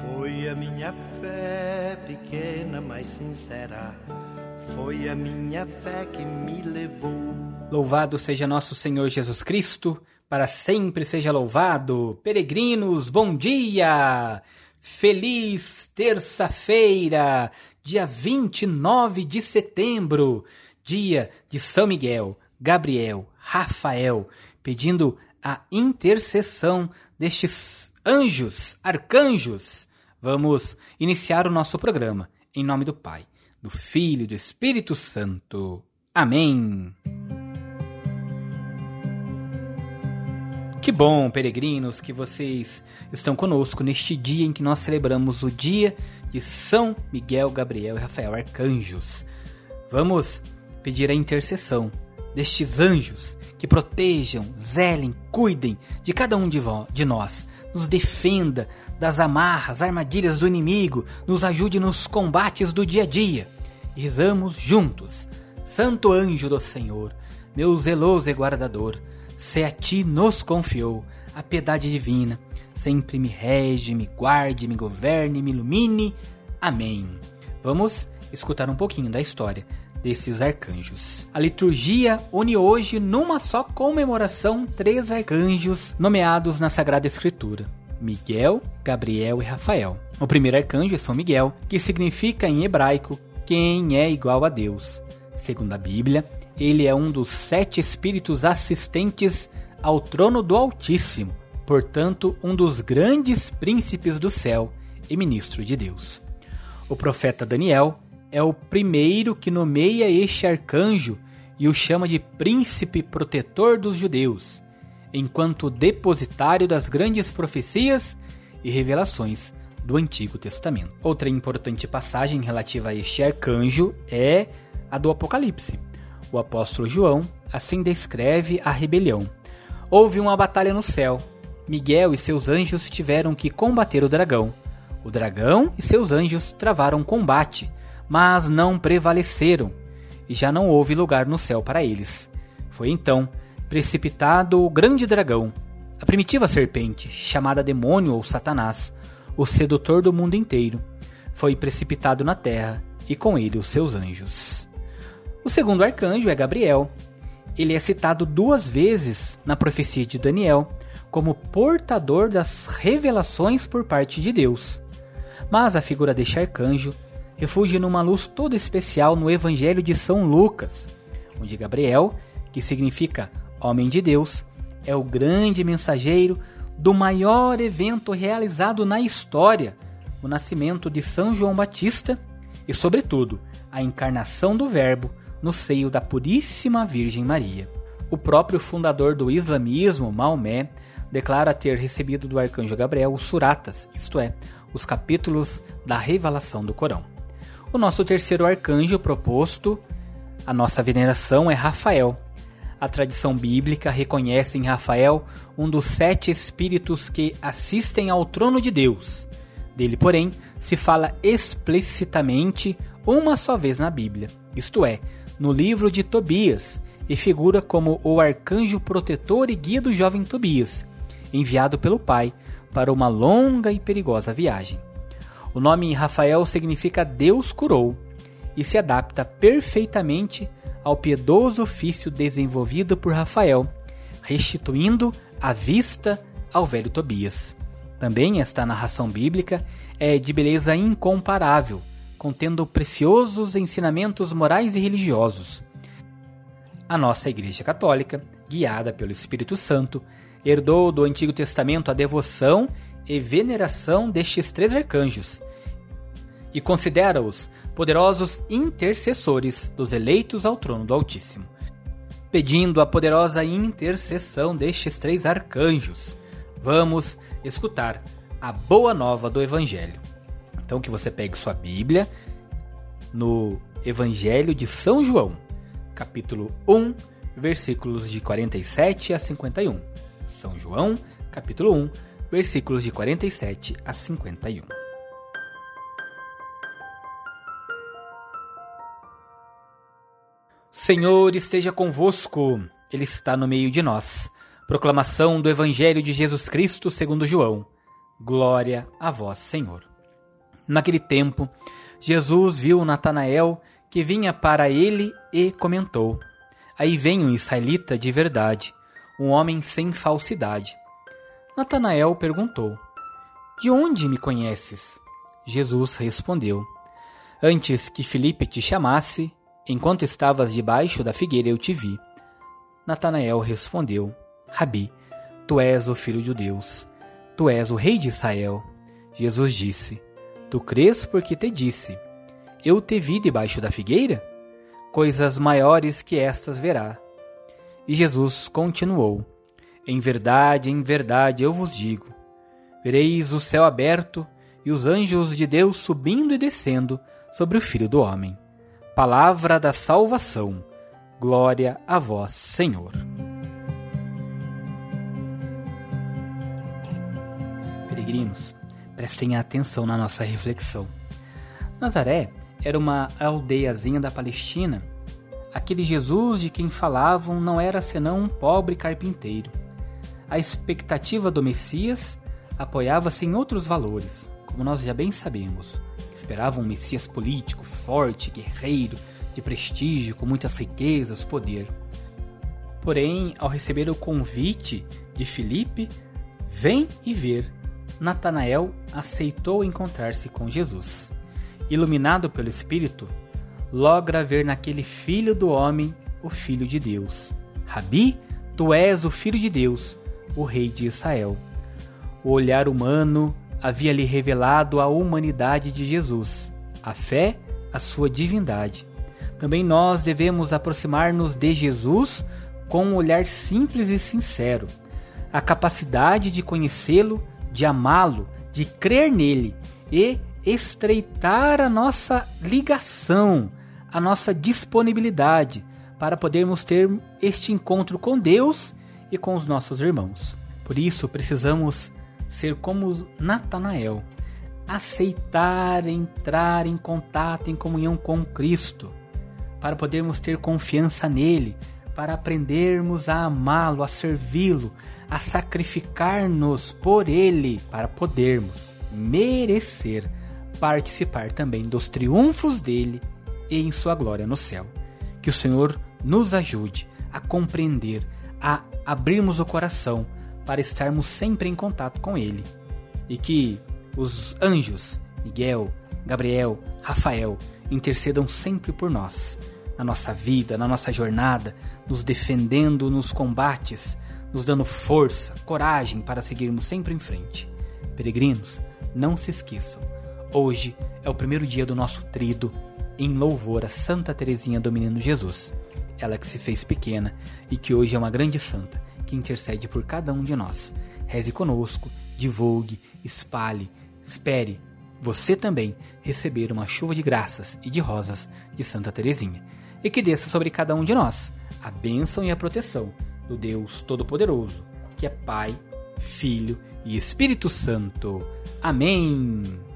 Foi a minha fé pequena, mas sincera. Foi a minha fé que me levou. Louvado seja nosso Senhor Jesus Cristo, para sempre seja louvado. Peregrinos, bom dia! Feliz terça-feira, dia 29 de setembro, dia de São Miguel, Gabriel, Rafael, pedindo a intercessão destes anjos, arcanjos. Vamos iniciar o nosso programa em nome do Pai, do Filho e do Espírito Santo. Amém. Que bom, peregrinos, que vocês estão conosco neste dia em que nós celebramos o dia de São Miguel, Gabriel e Rafael, arcanjos. Vamos pedir a intercessão destes anjos que protejam, zelem, cuidem de cada um de, de nós, nos defenda das amarras, armadilhas do inimigo, nos ajude nos combates do dia a dia. Rezamos juntos. Santo anjo do Senhor, meu zeloso e guardador, se a ti nos confiou a piedade divina, sempre me rege, me guarde, me governe, me ilumine. Amém. Vamos escutar um pouquinho da história desses arcanjos. A liturgia une hoje numa só comemoração três arcanjos nomeados na Sagrada Escritura. Miguel, Gabriel e Rafael. O primeiro arcanjo é São Miguel, que significa em hebraico quem é igual a Deus. Segundo a Bíblia, ele é um dos sete espíritos assistentes ao trono do Altíssimo, portanto, um dos grandes príncipes do céu e ministro de Deus. O profeta Daniel é o primeiro que nomeia este arcanjo e o chama de príncipe protetor dos judeus, enquanto depositário das grandes profecias e revelações do Antigo Testamento. Outra importante passagem relativa a este arcanjo é a do Apocalipse. O apóstolo João assim descreve a rebelião. Houve uma batalha no céu. Miguel e seus anjos tiveram que combater o dragão. O dragão e seus anjos travaram combate mas não prevaleceram, e já não houve lugar no céu para eles. Foi então precipitado o grande dragão, a primitiva serpente, chamada demônio ou Satanás, o sedutor do mundo inteiro, foi precipitado na terra e com ele os seus anjos. O segundo arcanjo é Gabriel. Ele é citado duas vezes na profecia de Daniel como portador das revelações por parte de Deus. Mas a figura deste arcanjo refugia numa luz toda especial no Evangelho de São Lucas, onde Gabriel, que significa homem de Deus, é o grande mensageiro do maior evento realizado na história, o nascimento de São João Batista e, sobretudo, a encarnação do Verbo no seio da Puríssima Virgem Maria. O próprio fundador do islamismo, Maomé, declara ter recebido do arcanjo Gabriel os suratas, isto é, os capítulos da revelação do Corão. O nosso terceiro arcanjo proposto, a nossa veneração, é Rafael. A tradição bíblica reconhece em Rafael um dos sete espíritos que assistem ao trono de Deus. Dele, porém, se fala explicitamente uma só vez na Bíblia, isto é, no livro de Tobias, e figura como o arcanjo protetor e guia do jovem Tobias, enviado pelo pai para uma longa e perigosa viagem. O nome Rafael significa Deus curou e se adapta perfeitamente ao piedoso ofício desenvolvido por Rafael, restituindo a vista ao velho Tobias. Também esta narração bíblica é de beleza incomparável, contendo preciosos ensinamentos morais e religiosos. A nossa Igreja Católica, guiada pelo Espírito Santo, herdou do Antigo Testamento a devoção e veneração destes três arcanjos e considera-os poderosos intercessores dos eleitos ao trono do Altíssimo, pedindo a poderosa intercessão destes três arcanjos. Vamos escutar a boa nova do Evangelho. Então que você pegue sua Bíblia no Evangelho de São João, capítulo 1, versículos de 47 a 51. São João, capítulo 1, versículos de 47 a 51. Senhor esteja convosco, Ele está no meio de nós. Proclamação do Evangelho de Jesus Cristo segundo João. Glória a vós, Senhor. Naquele tempo, Jesus viu Natanael que vinha para ele e comentou: Aí vem um israelita de verdade, um homem sem falsidade. Natanael perguntou: De onde me conheces? Jesus respondeu: Antes que Filipe te chamasse, enquanto estavas debaixo da figueira eu te vi. Natanael respondeu: Rabi, tu és o filho de Deus, tu és o rei de Israel. Jesus disse: Tu crês porque te disse: Eu te vi debaixo da figueira? Coisas maiores que estas verá. E Jesus continuou: Em verdade, em verdade eu vos digo: vereis o céu aberto e os anjos de Deus subindo e descendo sobre o Filho do Homem. Palavra da salvação. Glória a vós, Senhor. Peregrinos, prestem atenção na nossa reflexão. Nazaré era uma aldeiazinha da Palestina. Aquele Jesus de quem falavam não era senão um pobre carpinteiro. A expectativa do Messias apoiava-se em outros valores, como nós já bem sabemos. Esperavam um Messias político, forte, guerreiro, de prestígio, com muitas riquezas, poder. Porém, ao receber o convite de Filipe, vem e ver, Natanael aceitou encontrar-se com Jesus. Iluminado pelo Espírito, logra ver naquele filho do homem o Filho de Deus. Rabi, tu és o Filho de Deus, o Rei de Israel. O olhar humano havia lhe revelado a humanidade de Jesus, a fé, a sua divindade. Também nós devemos aproximar-nos de Jesus com um olhar simples e sincero, a capacidade de conhecê-lo, de amá-lo, de crer nele e estreitar a nossa ligação, a nossa disponibilidade para podermos ter este encontro com Deus e com os nossos irmãos. Por isso, precisamos ser como Natanael, aceitar entrar em contato, em comunhão com Cristo, para podermos ter confiança nele, para aprendermos a amá-lo, a servi-lo, a sacrificar-nos por ele, para podermos merecer participar também dos triunfos dele e em sua glória no céu. Que o Senhor nos ajude a compreender, a abrirmos o coração para estarmos sempre em contato com Ele. E que os anjos, Miguel, Gabriel, Rafael, intercedam sempre por nós, na nossa vida, na nossa jornada, nos defendendo nos combates, nos dando força, coragem para seguirmos sempre em frente. Peregrinos, não se esqueçam, hoje é o primeiro dia do nosso trido em louvor a Santa Teresinha do Menino Jesus, ela que se fez pequena e que hoje é uma grande santa que intercede por cada um de nós. Reze conosco, divulgue, espalhe, espere você também receber uma chuva de graças e de rosas de Santa Teresinha, e que desça sobre cada um de nós a bênção e a proteção do Deus Todo-Poderoso, que é Pai, Filho e Espírito Santo. Amém.